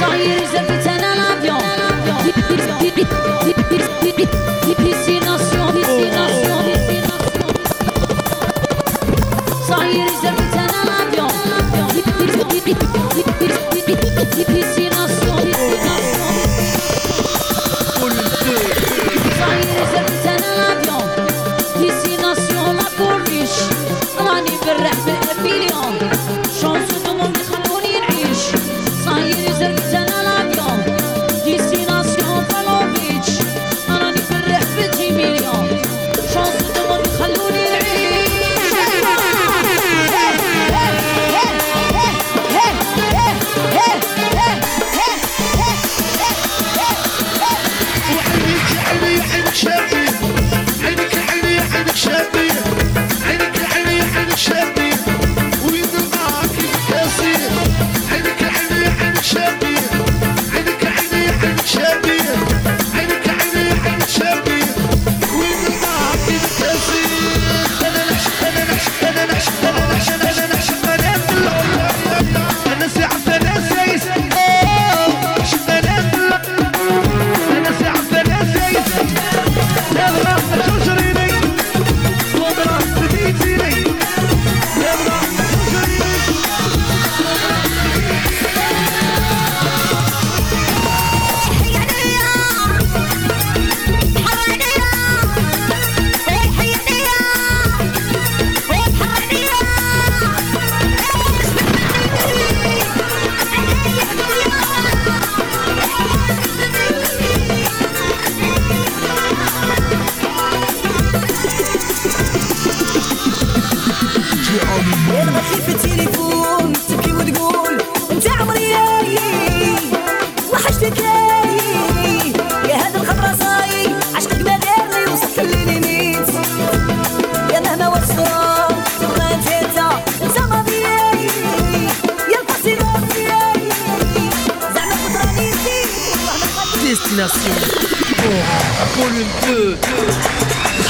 saw you use a putain à l'avion. Piscination, piscination, piscination. L'avion. Piscination.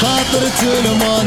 خاطر تلمان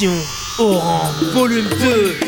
Émission Orange, volume 2.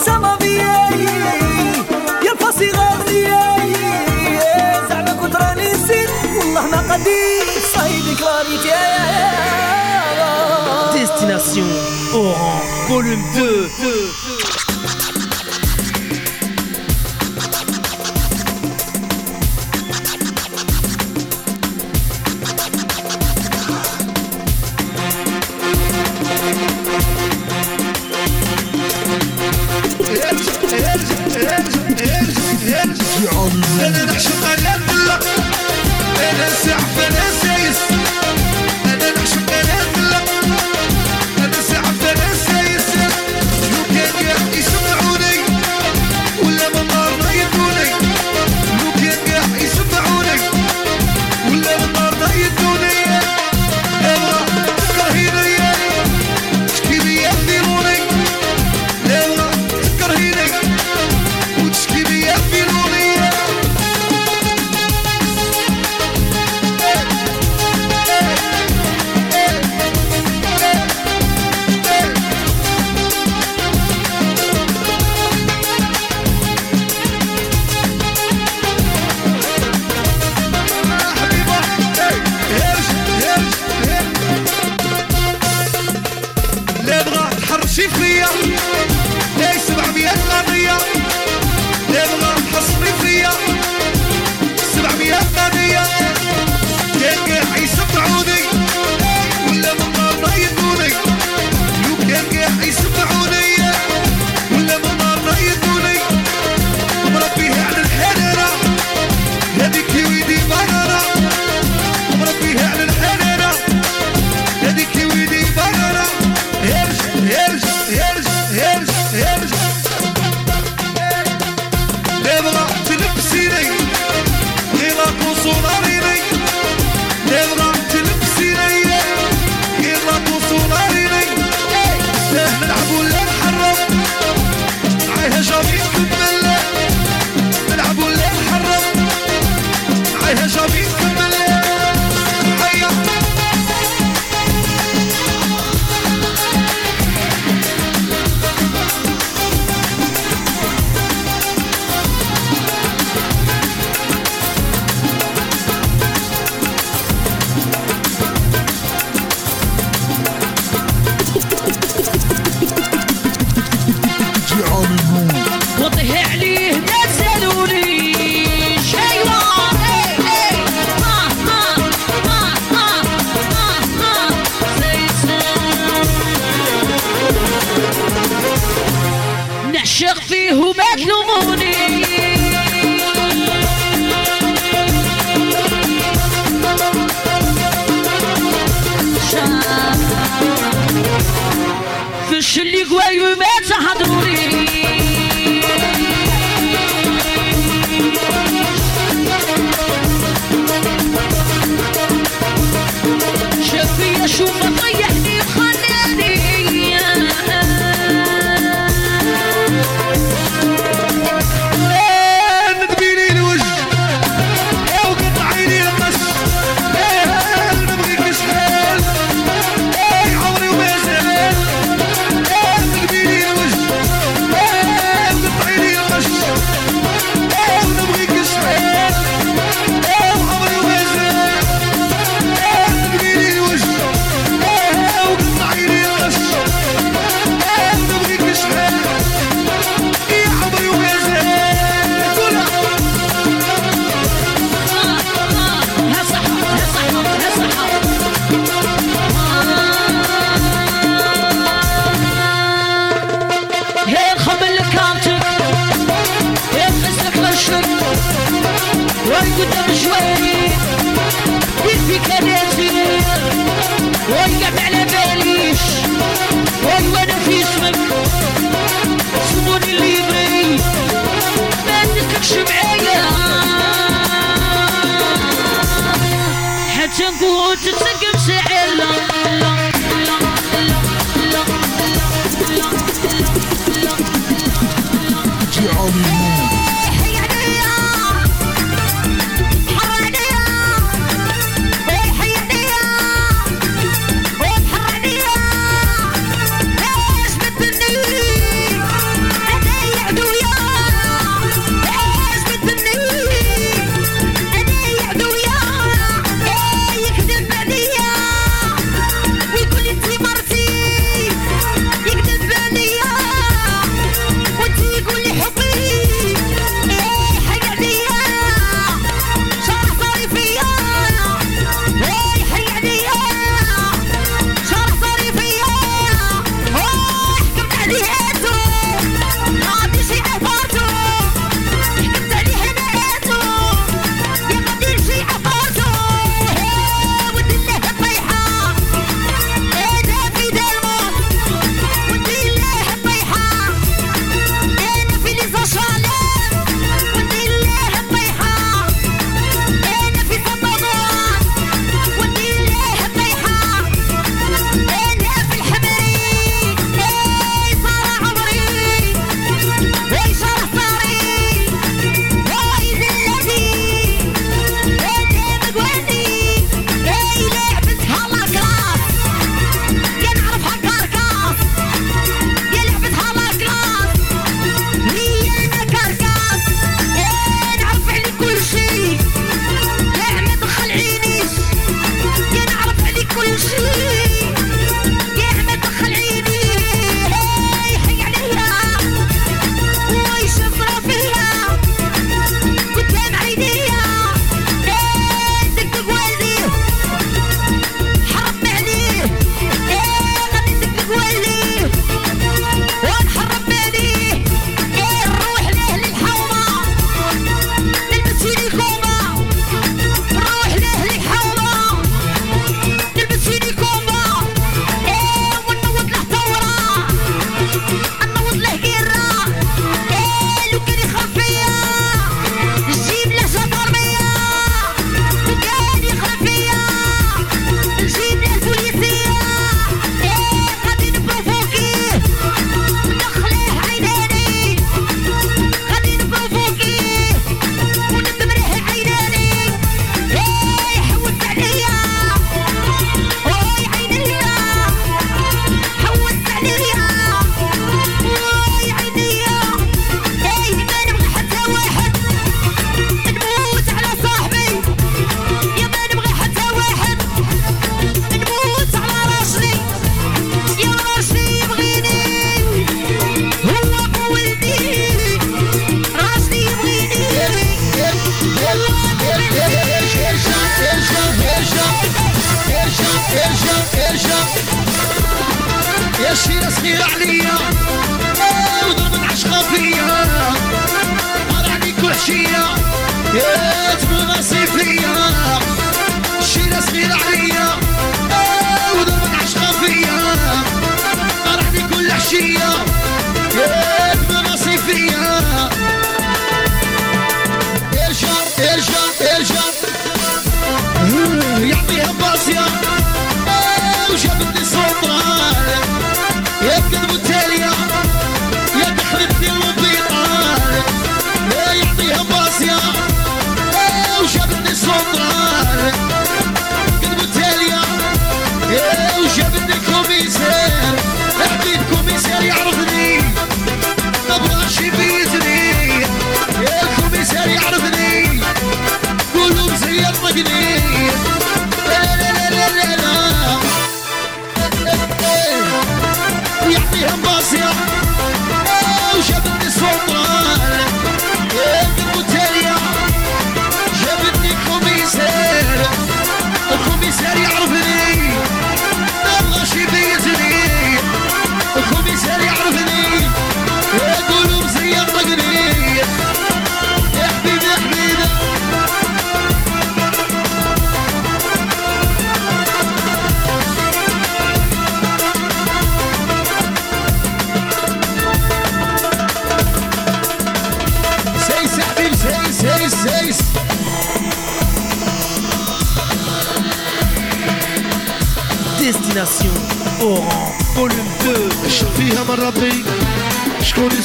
Sama vieille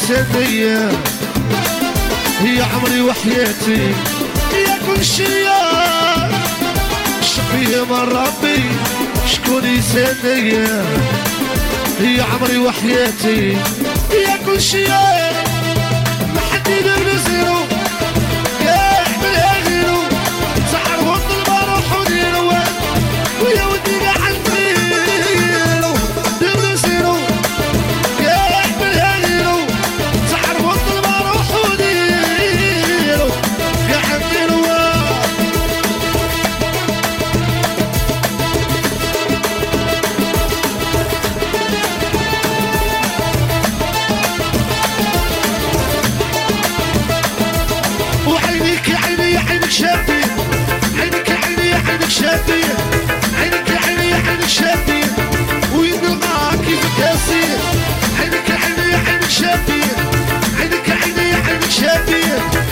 الجسدية هي عمري وحياتي. يا كل شيء شقي من ربي. شكون يسدية هي عمري وحياتي. يا كل شيء Yeah.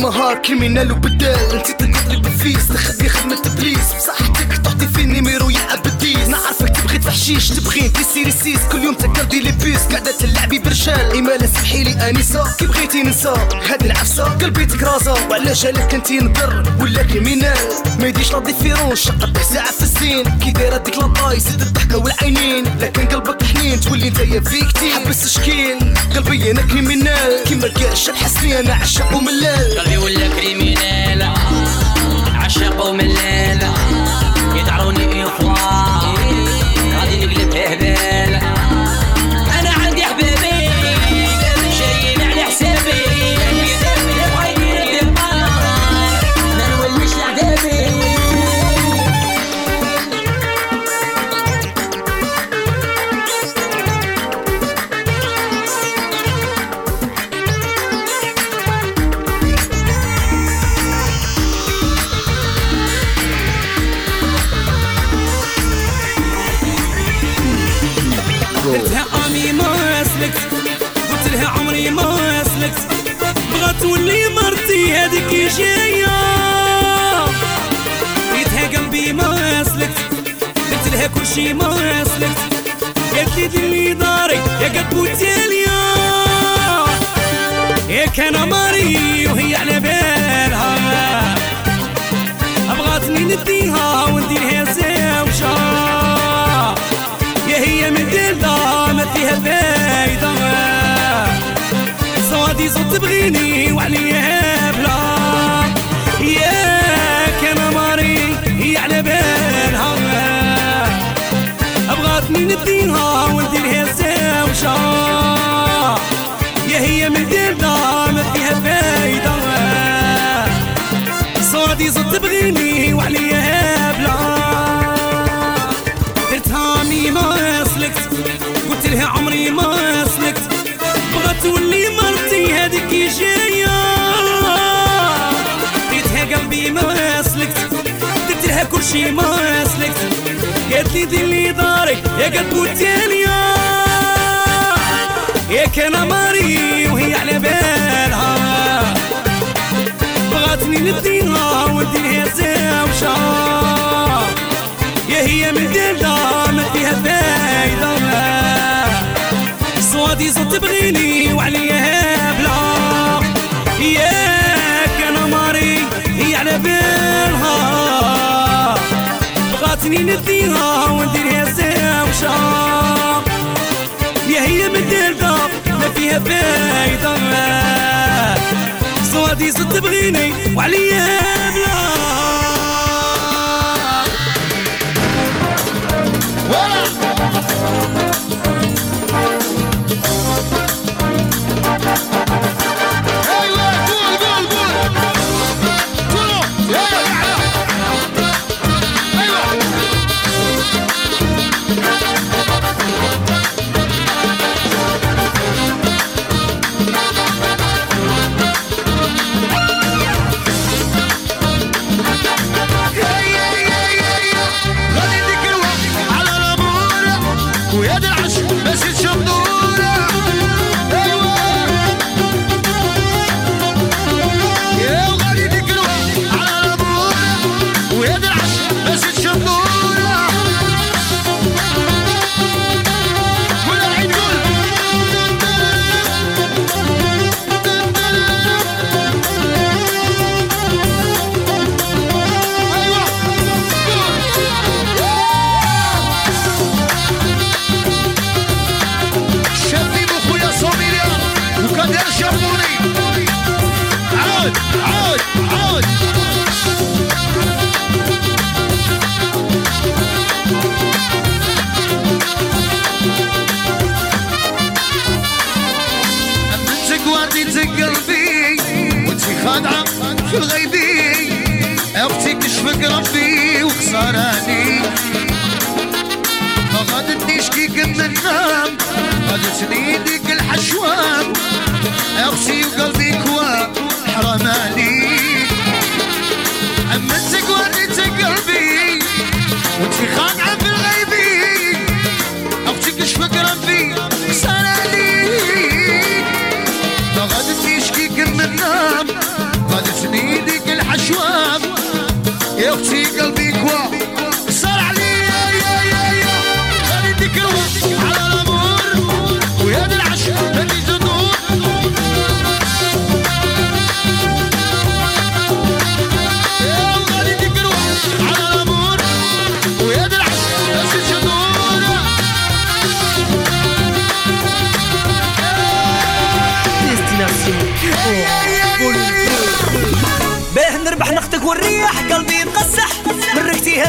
جاي كيما هار كريمينال وبدال انت ايمالا سمحي لي انسة كي بغيتي ننسى هاد العفسة قلبي تكرازة وعلى جالك انتي نضر ولا كريمينال ما يديش لا ديفيرون شقة ساعة في الزين كي دايرة ديك لاطاي زيد الضحكة والعينين. لكن قلبك حنين تولي نتايا فيكتي. حبس شكيل قلبي أنا كريمينال. كيما الكاش الحسني أنا عشاق وملال. قلبي ولا كريمينال؟ عشاق وملال. قلت لها كل شي ما اسلكت قالت لي ديري داري يا قد بوتيليا يا كان ماري وهي على بالها بغاتني نديها ونديرها زوجة يا هي من ما فيها فايدة صوادي صوت تبغيني وعليها نديها ونديرها زوجة يا هي من دلدة ما فيها فايدة. صوتي صوت تبغيني وعليها بلا درتها مي ما سلكت قلت لها عمري ما سلكت. بغات تولي مرتي هذيك جاية. ديتها قلبي ما سلكت درت لها كل شي ما سلكت. قالت لي دير لي دارك يا قلب التالية يا كان ماري وهي على بالها. بغاتني نديها ونديرها زوجة يا هي من دلدة ما فيها فايدة. صوادي صوت تبغيني وعليها بلا ياك بغاتني نديها ونديرها زوجة يا هي من دلدة ما فيها فايدة. صوادي صوت تبغيني وعليها بلا. أيوه من غام غدت إيدك الحشوان اغسي وقلبي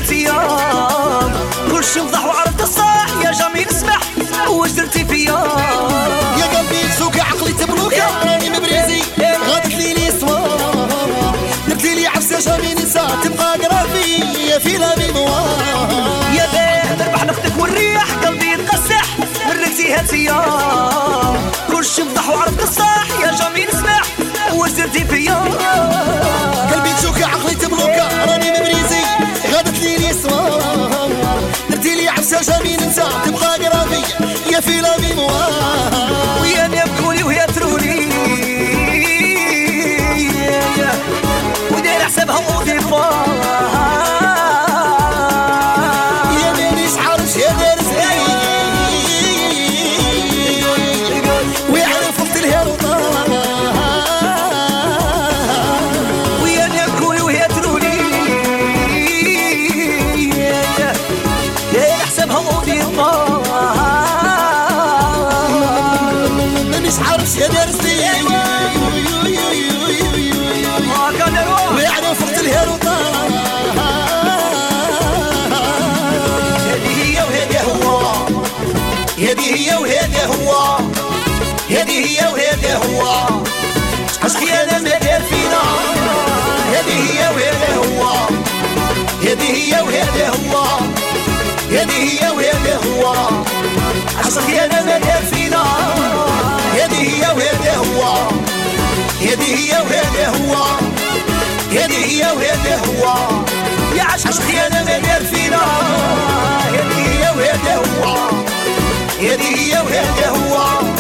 حياتي كلشي وضح وعرفت الصح. يا جميل اسمح واش درتي فيا يا قلبي سوكا عقلي تبروكا إيه، راني مبريزي إيه، إيه. غادت ليلي سوا درت لي عفسه جميل نسى تبقى قرافي. في لا ميموار يا بيه تربح نفسك والريح قلبي تقسح مرتي هاتيا كلشي وضح وعرفت الصح. يا جميل feel of me. هي وهذا هو. هذه هي وهذا هو. عشق يا نبات فينا. هذه هي وهذا هو. هذه هي وهذا هو. هذه هي وهذا هو. يا عشق يا نبات فينا. هذه هي وهذا هو. هذه هي وهذا هو.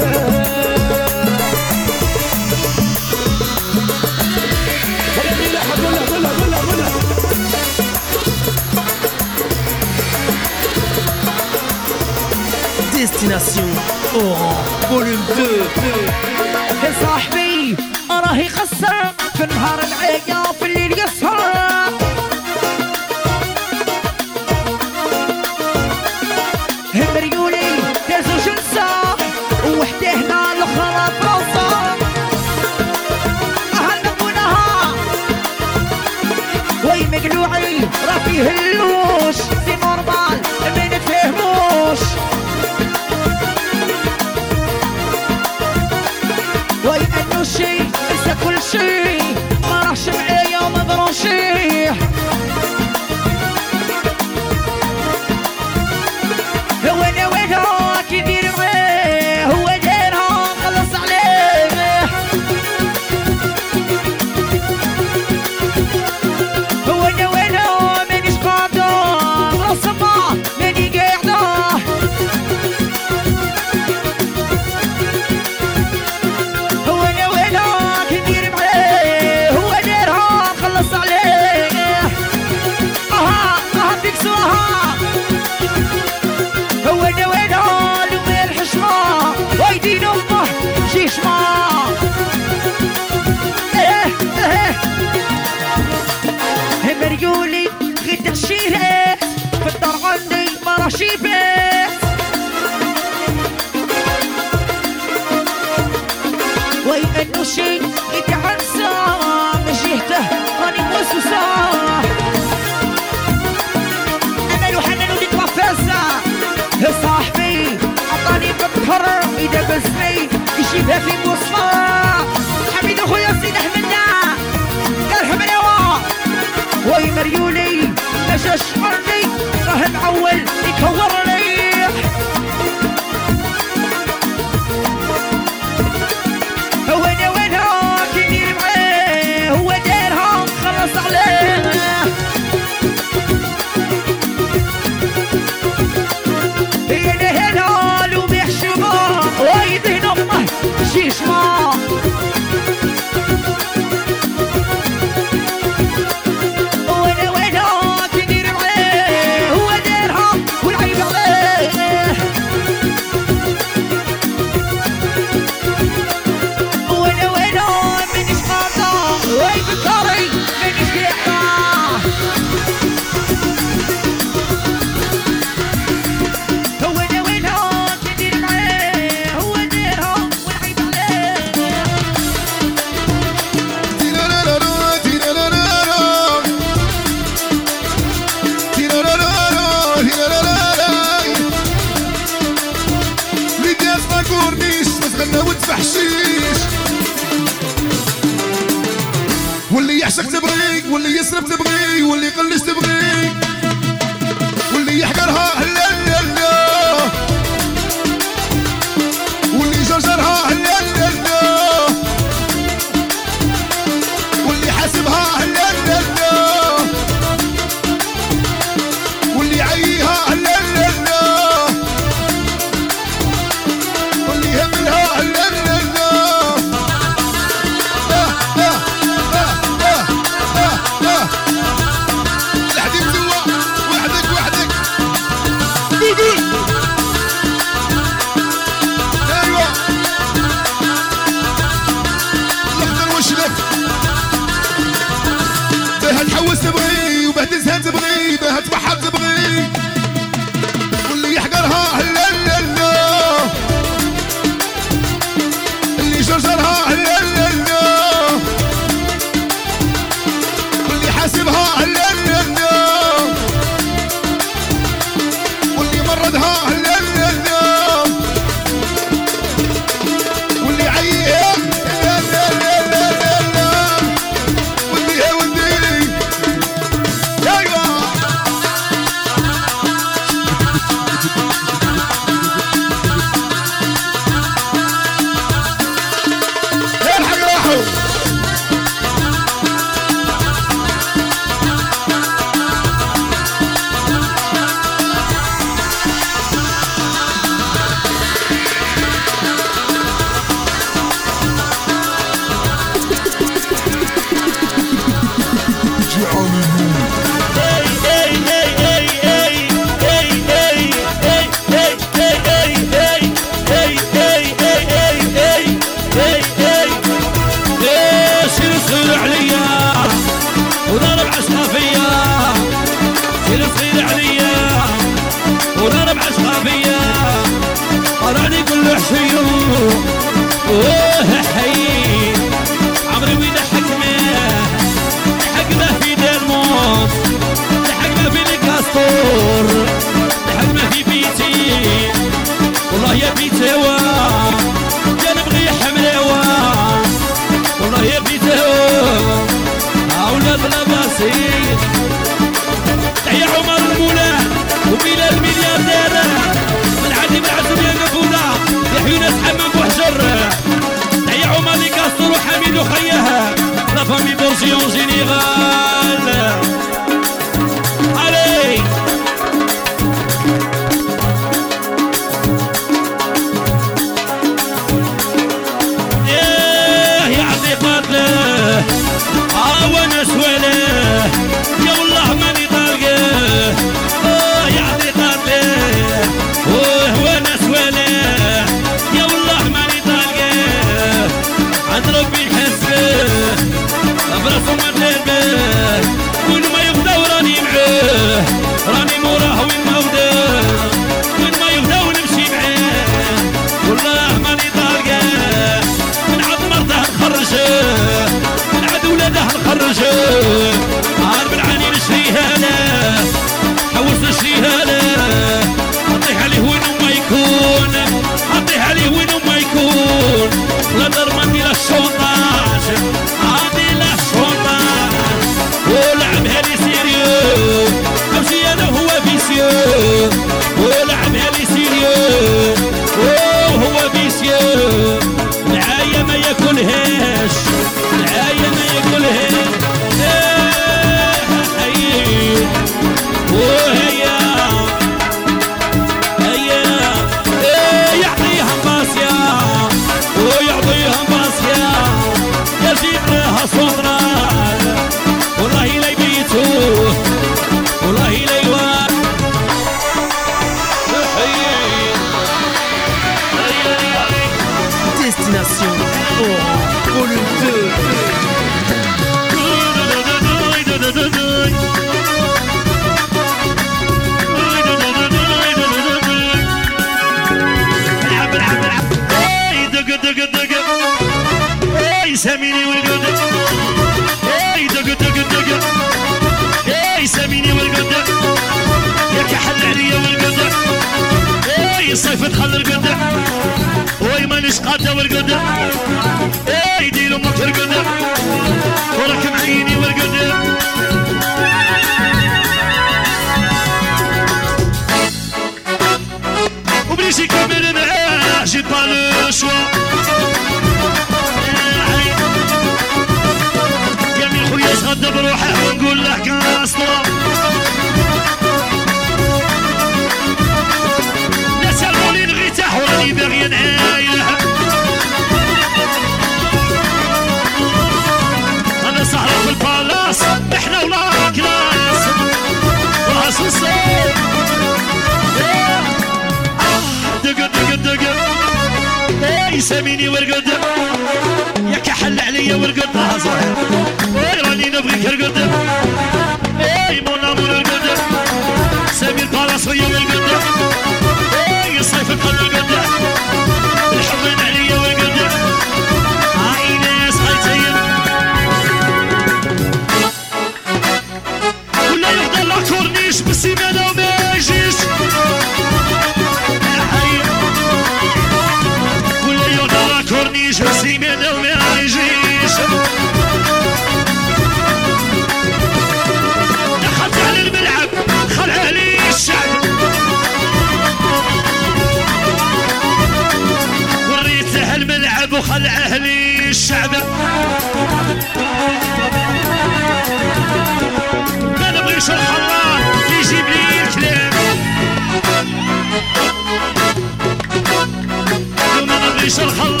وما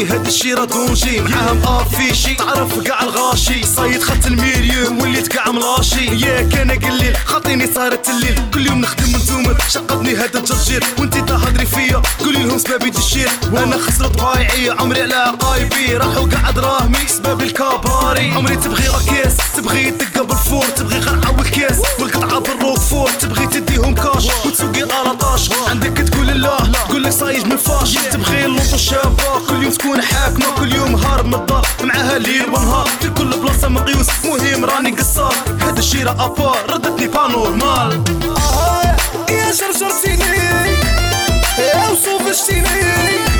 الشيرة دونجي معاهم افيشي تعرف كاع الغاشي. صايد خدت المليون وليت كاع ملاشي. ياك أنا قليل. خاطيني صارت الليل. كل يوم نخدم نتوما شقدني هذا الترجير وانتي تهضري فيا. قولي لهم سبابي تشير. أنا خسرت ضايعية عمري على عقايبي راحوا كاع دراهمي سباب الكاباري عمري تبغي راكيس. تبغي دقة بالفور. تبغي غرعة والكاس والقطعة بالروفور تبغي تديهم كاش. وتسوقي الارطاش عندك تقول لا. تقول لك صايج من فاش. تبغي اللوطو الشابة كل يوم تكون حاكمة كل يوم هارب من الدار. معاها ليل ونهار في كل بلاصة مقيوس مهم راني قصار. هذا الشيرة ابار ردتني با نورمال. آه يا جرجرتيني يا وصوفشتيني يا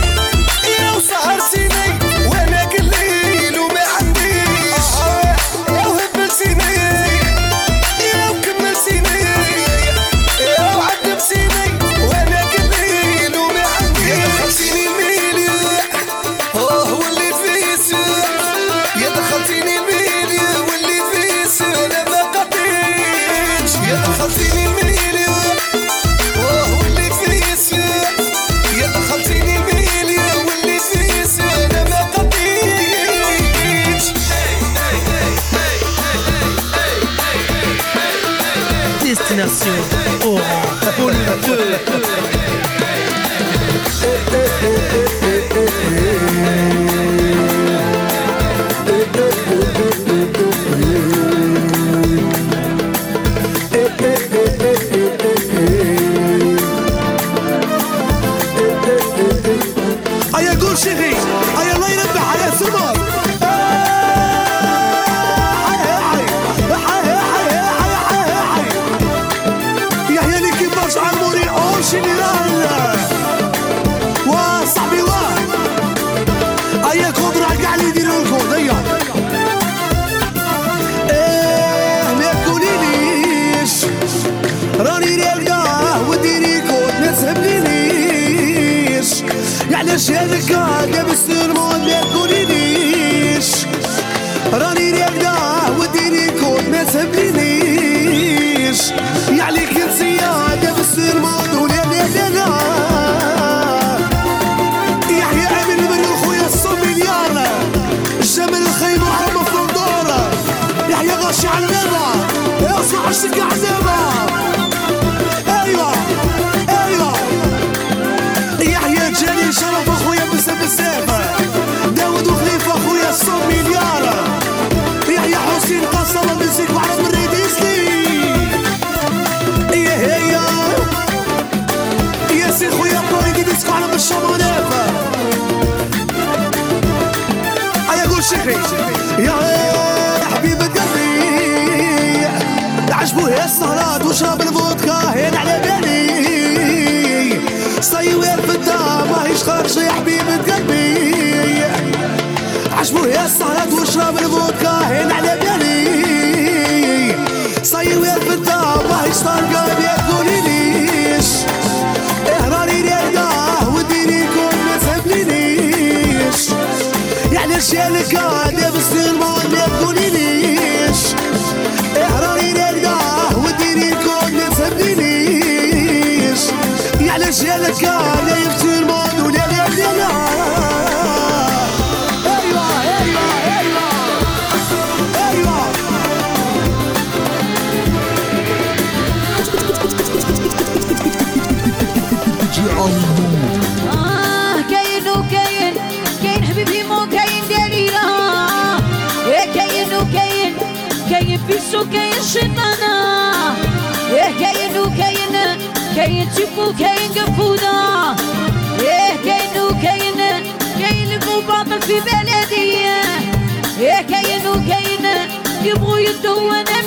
good. راني نلقاه وديني كود ما تهبلينيش يعليك انت يا لابس المود ولا لا لا لا يحيى أمين المريض خويا الصوم مليار الجمل الخيمة وحرمة في الدور يحيى غاشي على اصبح الشقة عزيمة أيوه أيوه. يا حبيب قلبي عجبو هي السهرات وشرب الفودكا هين على بالي. صيوير في الدار ماهيش خارج يا حبيب قلبي. عجبو هي السهرات وشرب الفودكا هين على بالي. صيوير في الدار ماهيش طارقة ما يعني شالك لابس المول ما تقوليليش اهراني نلقاه وديني كون ما تهبلينيش يعني شالك لابس كاين بيسو كاين شيطانة يا كاين وكاين كاين تيبو كاين قفودة يا كاين وكاين كاين المباطل في بلدي. يا كاين وكاين يبغوا يدوا أنا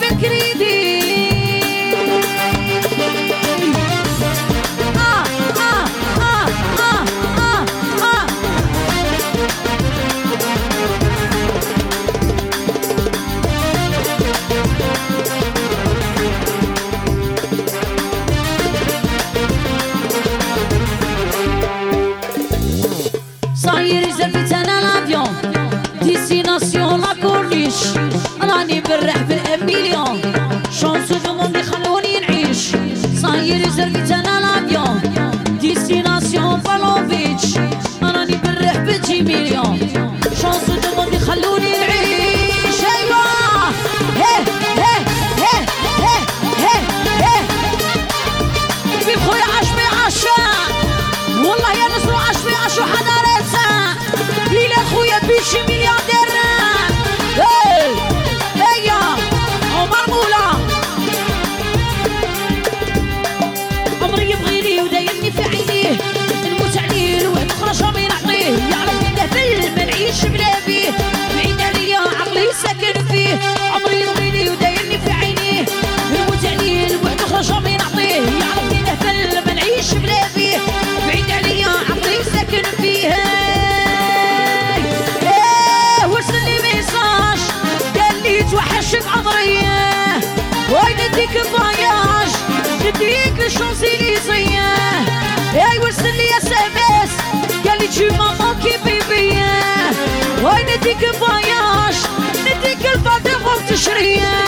صاير زفت أنا لافيون ديستيناسيون لا كورنيش راني برح بالامبليون شونس je dis que Champs-Élysées, et I will send the SMS, qu'elle est tu m'as manqué bébé, ouais, ne dis que voyage, ne.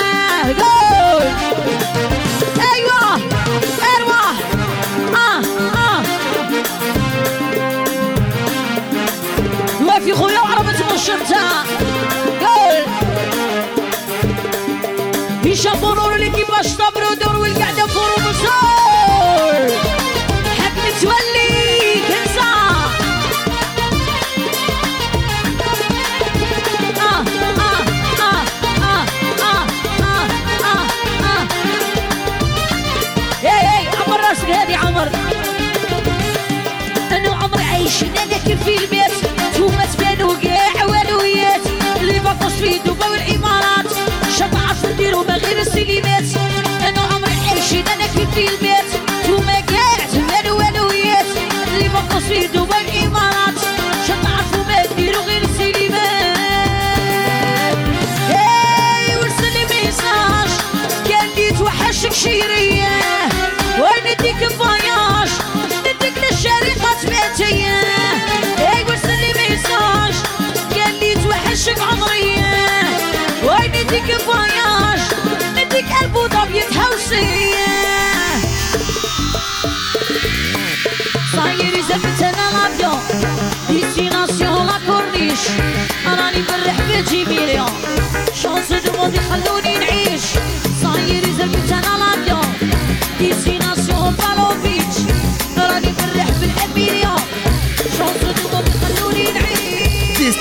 العشيرية ونديك فياش نديك للشريحة بيتية ايقول سلي ما ينساش توحشك عمرية ونديك فياش نديك قلب وضبية هوسية صاير زبتنا لابيو ديستيناسيون لا كورنيش راني برح بجيبيريا شانس دموضي خلوني نعيش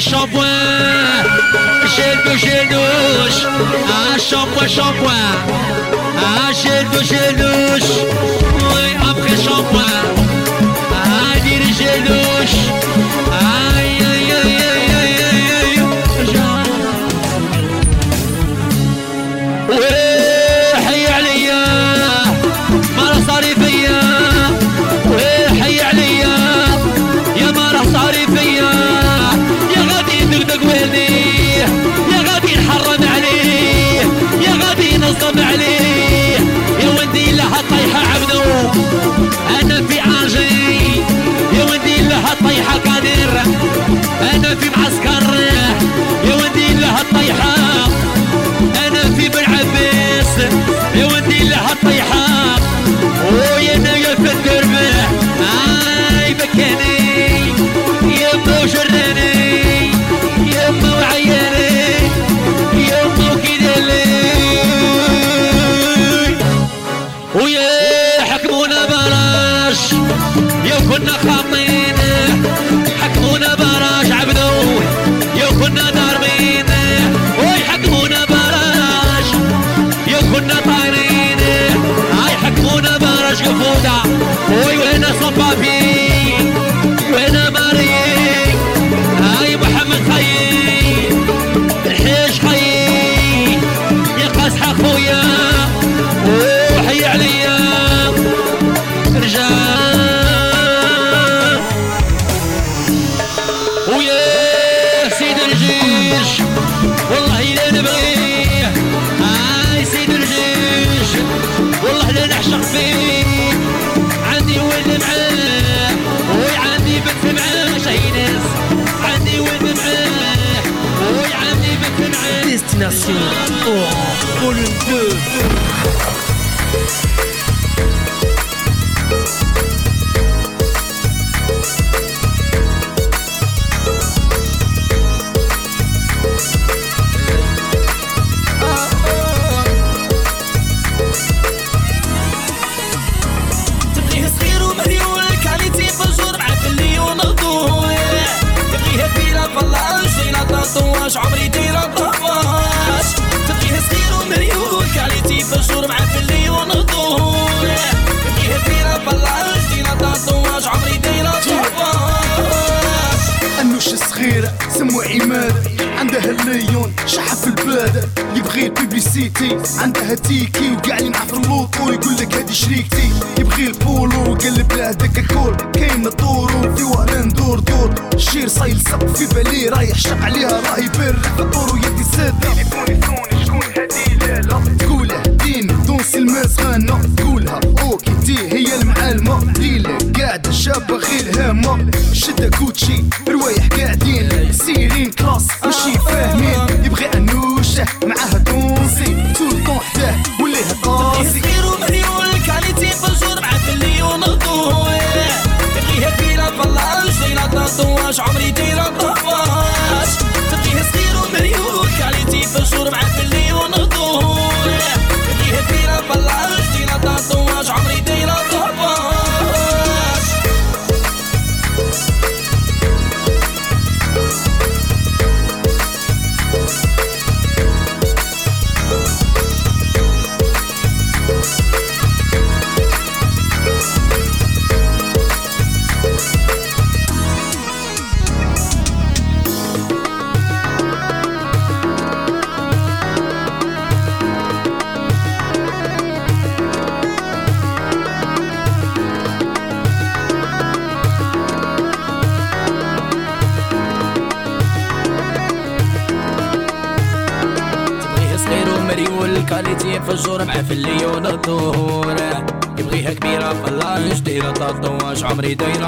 shampoing, gel de gel douche, un ah, shampoing, shampoing, un ah, gel de gel douche, oui, après shampoing, un ah, gel douche. الطيحان عمري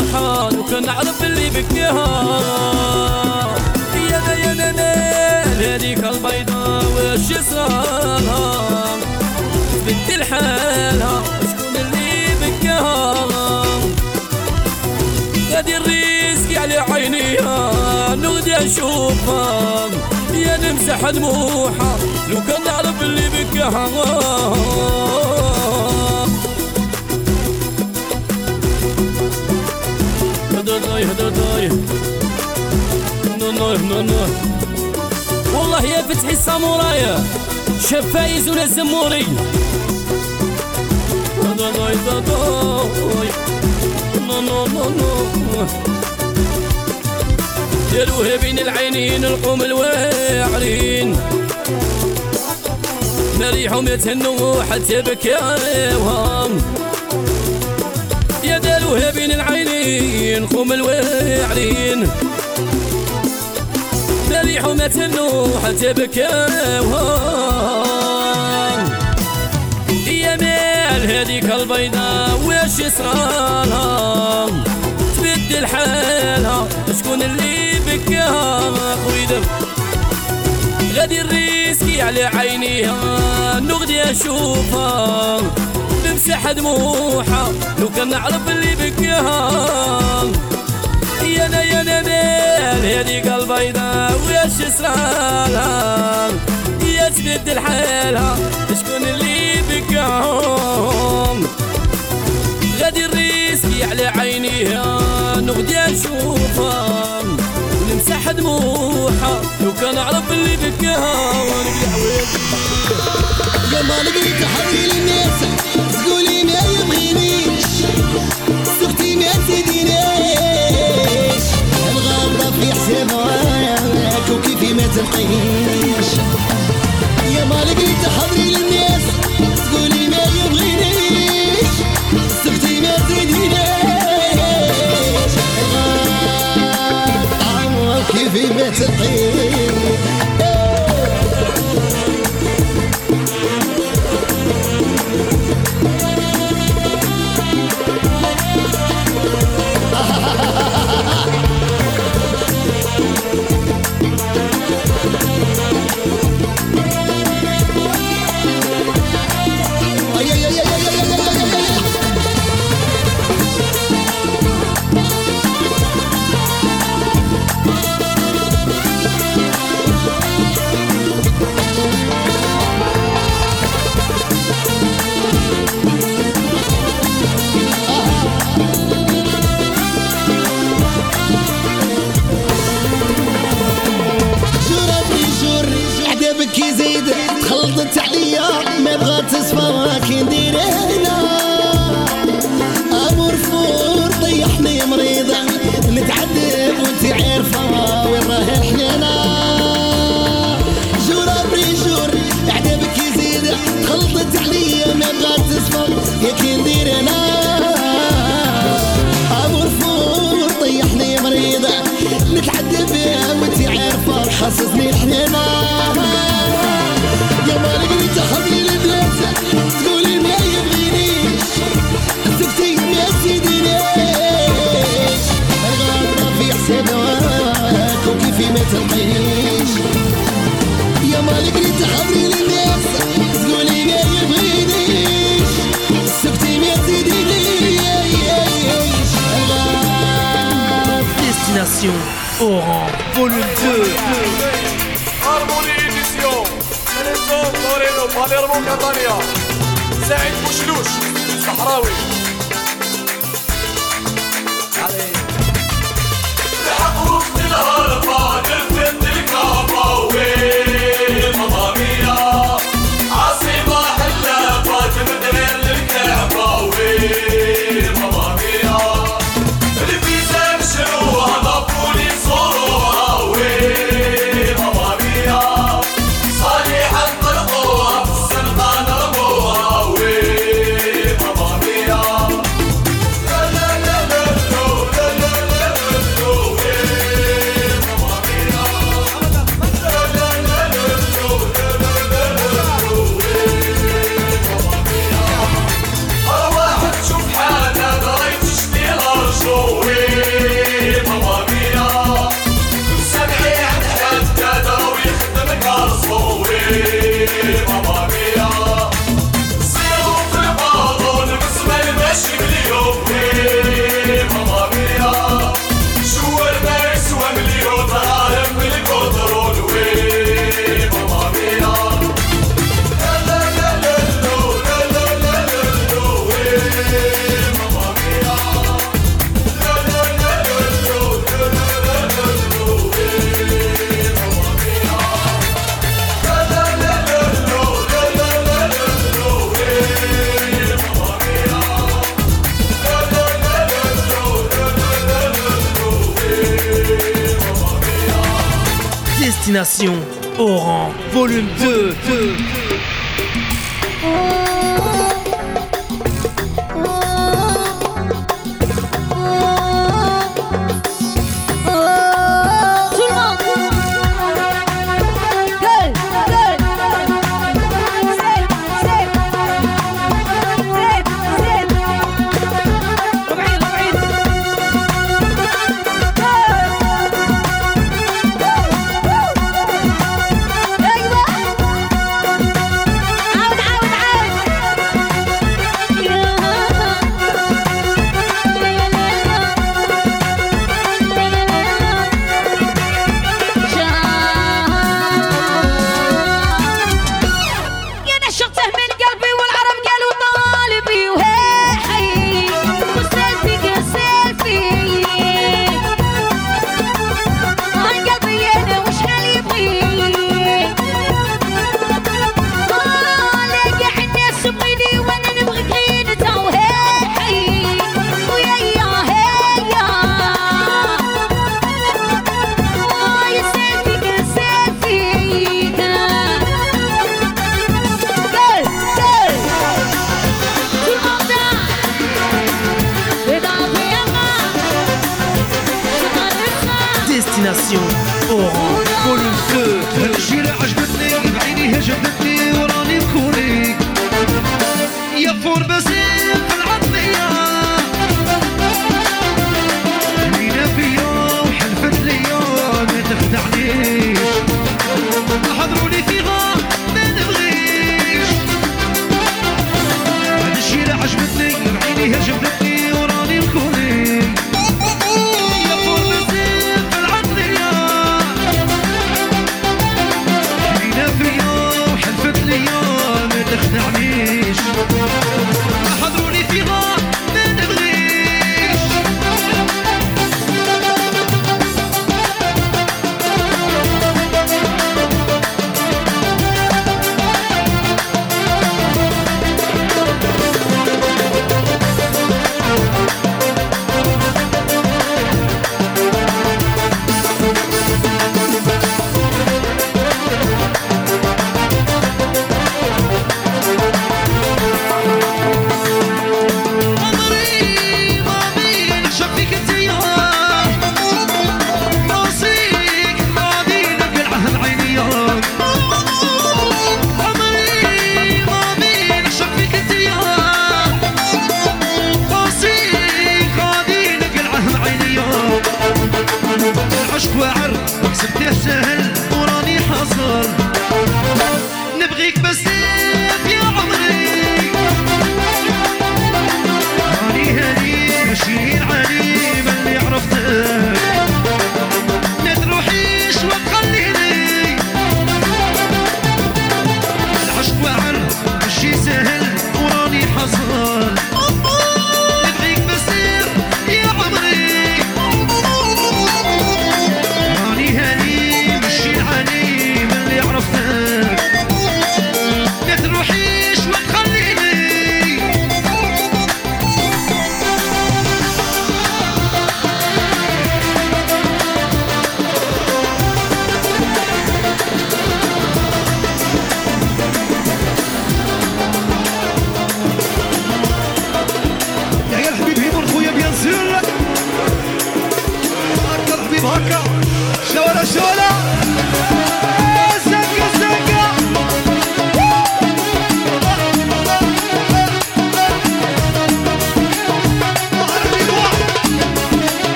دموعها لو كان نعرف اللي بكاها يا نا يا نا نا هذيك البيضاء واش يصرالها بنت لحالها شكون اللي بكاها غادي الريسك على عينيها نغدي اشوفها يا نمسح دموعها لو كان نعرف اللي بكاها نو نو نو نو والله يا فتحي السامورايا شاف فايز ولا زموري. هدا داي دا داي نو نو نو نو ديروها بين العينين القوم الواعرين. مريحهم يتهنوا حتى بكاوهم يا داروها العينين قوم الواعرين. مريحهم يتهنوا حتى بكاوهم يا مال هذيك البيضاء واش يصرالها تبدل حالها شكون اللي بكاها خويدر غادي الريسكي على عينيها نغدي أشوفها. نمسح دموعها لو كان نعرف اللي بكاها يا يا مال هذيك البيضاء واش يصرالها يا تبدل حالها شكون اللي بكاهم غادي الريسكي على عينيها نغدي اشوفها ونمسح دموعها لو كان اعرف اللي بكاها ونبيع حويجي يا ما لقيت حبيل الناس تقولي ما يبغينيش سختي ما تدينيش الغلطة في حسابك وكيفي ما تلقينيش يا ما لقيت حبيل الناس تقولي ما يبغينيش. سختي ما تدينيش الغلطة وكيفي ما تلقينيش عليا ما بغات تصفى كي نديرها édition Oran Volume 2 Harmoni édition Téléphone Torino Palermo Catania سعيد بوشلوش صحراوي لحقوا من الهربان في الكاباوي Oran, volume 2. 2, 2.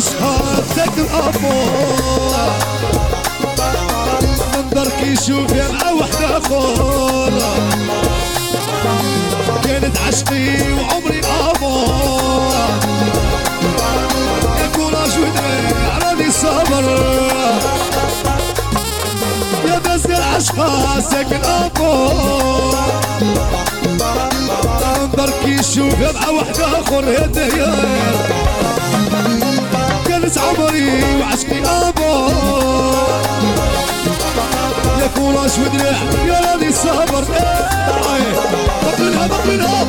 الاشهار زاد الأمور من برك يشوف يا وحده فورة كانت عشقي وعمري امور يا كوراج راني صابر يا بس الاشهار ساكن امور بركي شوف يبقى وحده اخر هدايا جلس عمري وعشقي آبا. يا كولاش ودرع يا راني صابر. إيه. ضرب منها ضرب منها.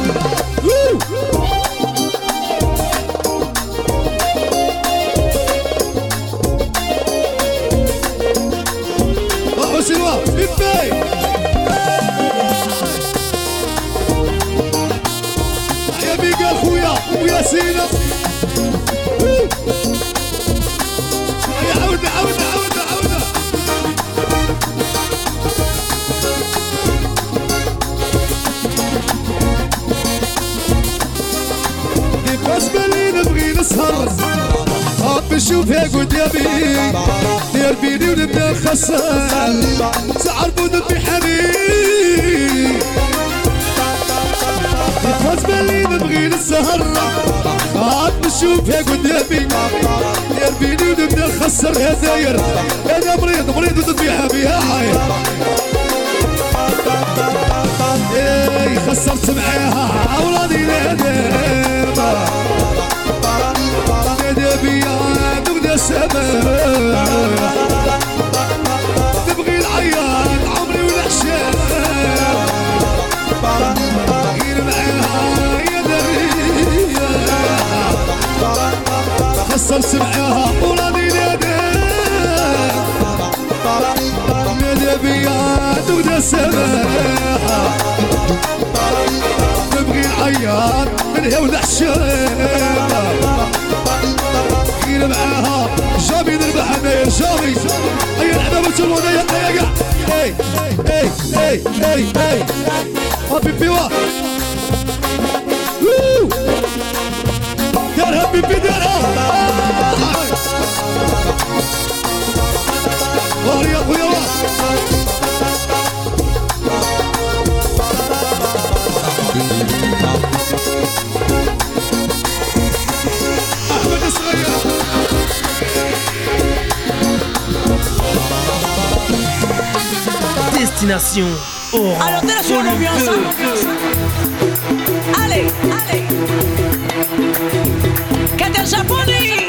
بشوفها قد يبي دير بيني ونبدا خسر سعر بودن حبيب يتفز بالي نبغي للسهر عاد بشوفها قد يبي دير بيني ونبدا خسر يا داير أنا مريض مريض وتطبيحها بيها عاير خسرت معاها. تبغي العياط عمري والعشاق غير معاها يا دنيا. خسر سمعها ولادي ناداك نادى بيا دودا تبغي العياط من هنا والعشاق غير معاها. (شوفي شوفي أي العبة بتشلون يا يا أي أي أي أي أي حبيبي وا دار حبيبي دار ظهري يا خويا Destination Aura. Alors t'es là sur l'ambiance. Allez, allez. Qu'est-ce que japonais